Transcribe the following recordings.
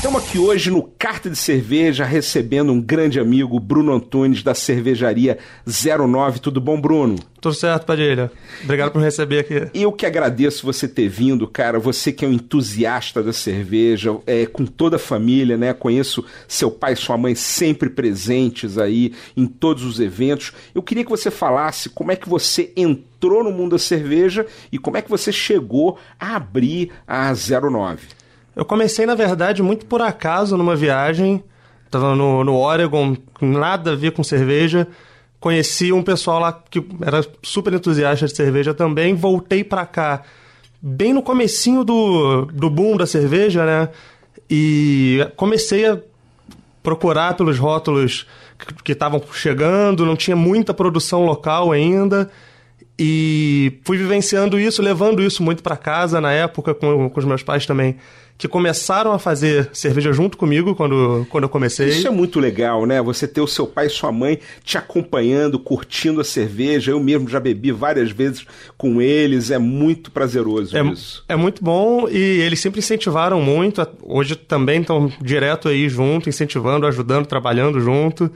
Estamos aqui hoje no Carta de Cerveja recebendo um grande amigo, Bruno Antunes, da cervejaria 09. Tudo bom, Bruno? Tudo certo, Padilha. Obrigado por receber aqui. Eu que agradeço você ter vindo, cara. Você que é um entusiasta da cerveja, é, com toda a família, né? Conheço seu pai e sua mãe sempre presentes aí em todos os eventos. Eu queria que você falasse como é que você entrou no mundo da cerveja e como é que você chegou a abrir a 09. Eu comecei, na verdade, muito por acaso numa viagem. Tava no, no Oregon, nada a ver com cerveja. Conheci um pessoal lá que era super entusiasta de cerveja também. Voltei para cá bem no comecinho do, do boom da cerveja, né? E comecei a procurar pelos rótulos que estavam chegando, não tinha muita produção local ainda. E fui vivenciando isso, levando isso muito para casa na época, com, com os meus pais também que começaram a fazer cerveja junto comigo quando, quando eu comecei. Isso é muito legal, né? Você ter o seu pai e sua mãe te acompanhando, curtindo a cerveja. Eu mesmo já bebi várias vezes com eles. É muito prazeroso é, isso. É muito bom e eles sempre incentivaram muito. Hoje também estão direto aí junto, incentivando, ajudando, trabalhando junto.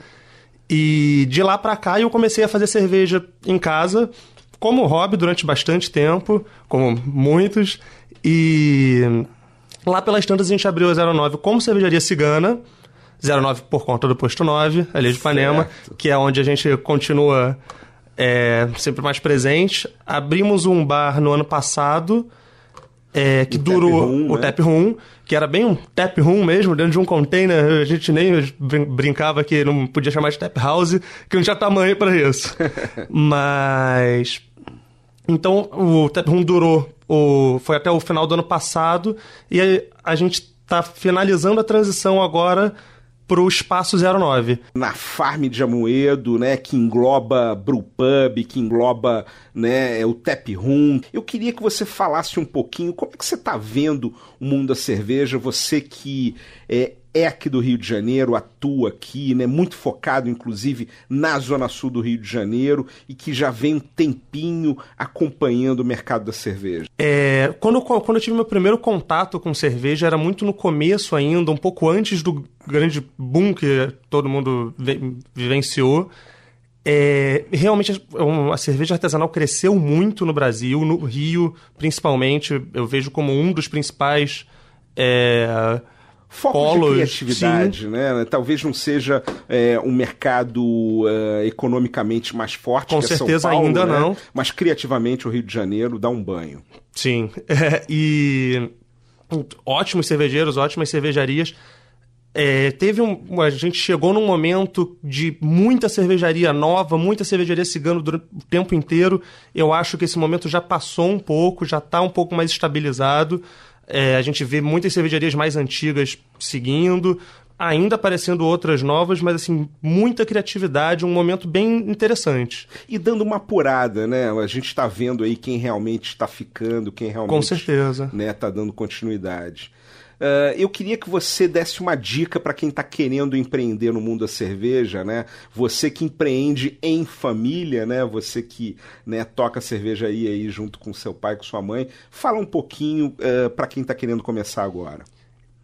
E de lá para cá eu comecei a fazer cerveja em casa como hobby durante bastante tempo, como muitos. E Lá pelas tantas a gente abriu a 09 como cervejaria cigana. 09 por conta do posto 9, ali de Ipanema, certo. que é onde a gente continua é, sempre mais presente. Abrimos um bar no ano passado, é, que o durou tap room, o né? tap room, que era bem um tap room mesmo, dentro de um container. A gente nem brincava que não podia chamar de tap house, que não tinha tamanho para isso. Mas. Então, o tap room durou o, foi até o final do ano passado e a, a gente está finalizando a transição agora para o Espaço 09. Na Farm de Amoedo, né, que engloba Brewpub, que engloba né, o Tap Room. Eu queria que você falasse um pouquinho como é que você está vendo o mundo da cerveja, você que é, aqui do Rio de Janeiro, atua aqui, né, muito focado inclusive na zona sul do Rio de Janeiro e que já vem um tempinho acompanhando o mercado da cerveja. É, quando, quando eu tive meu primeiro contato com cerveja, era muito no começo ainda, um pouco antes do grande boom que todo mundo vivenciou. É, realmente a cerveja artesanal cresceu muito no Brasil, no Rio principalmente. Eu vejo como um dos principais é, Foco Polos, de criatividade, sim. né? Talvez não seja é, um mercado uh, economicamente mais forte Com que certeza São Paulo, ainda né? não. Mas criativamente o Rio de Janeiro dá um banho. Sim. É, e ótimos cervejeiros, ótimas cervejarias. É, teve um, a gente chegou num momento de muita cervejaria nova, muita cervejaria cigano durante o tempo inteiro. Eu acho que esse momento já passou um pouco, já está um pouco mais estabilizado. É, a gente vê muitas cervejarias mais antigas seguindo, ainda aparecendo outras novas, mas assim, muita criatividade, um momento bem interessante. E dando uma apurada, né? A gente está vendo aí quem realmente está ficando, quem realmente. Com certeza. Né, tá dando continuidade. Uh, eu queria que você desse uma dica para quem está querendo empreender no mundo da cerveja, né? Você que empreende em família, né? Você que né, toca cerveja aí, aí junto com seu pai, com sua mãe. Fala um pouquinho uh, para quem está querendo começar agora.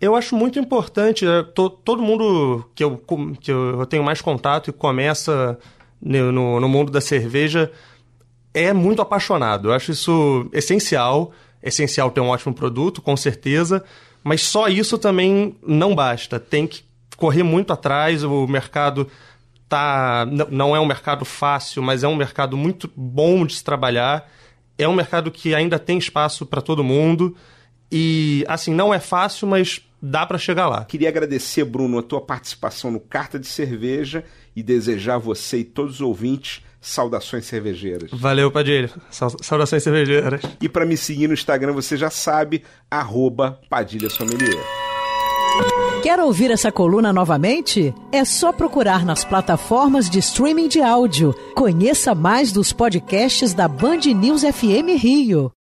Eu acho muito importante, to, todo mundo que eu, que eu tenho mais contato e começa no, no, mundo da cerveja é muito apaixonado. Eu acho isso essencial. Essencial ter um ótimo produto, com certeza mas só isso também não basta. Tem que correr muito atrás, o mercado tá não é um mercado fácil, mas é um mercado muito bom de se trabalhar. É um mercado que ainda tem espaço para todo mundo. E assim, não é fácil, mas dá para chegar lá. Queria agradecer, Bruno, a tua participação no Carta de Cerveja e desejar a você e todos os ouvintes saudações cervejeiras. Valeu, Padilha. Saudações cervejeiras. E para me seguir no Instagram, você já sabe, arroba Padilha Sommelier. Quer ouvir essa coluna novamente? É só procurar nas plataformas de streaming de áudio. Conheça mais dos podcasts da Band News FM Rio.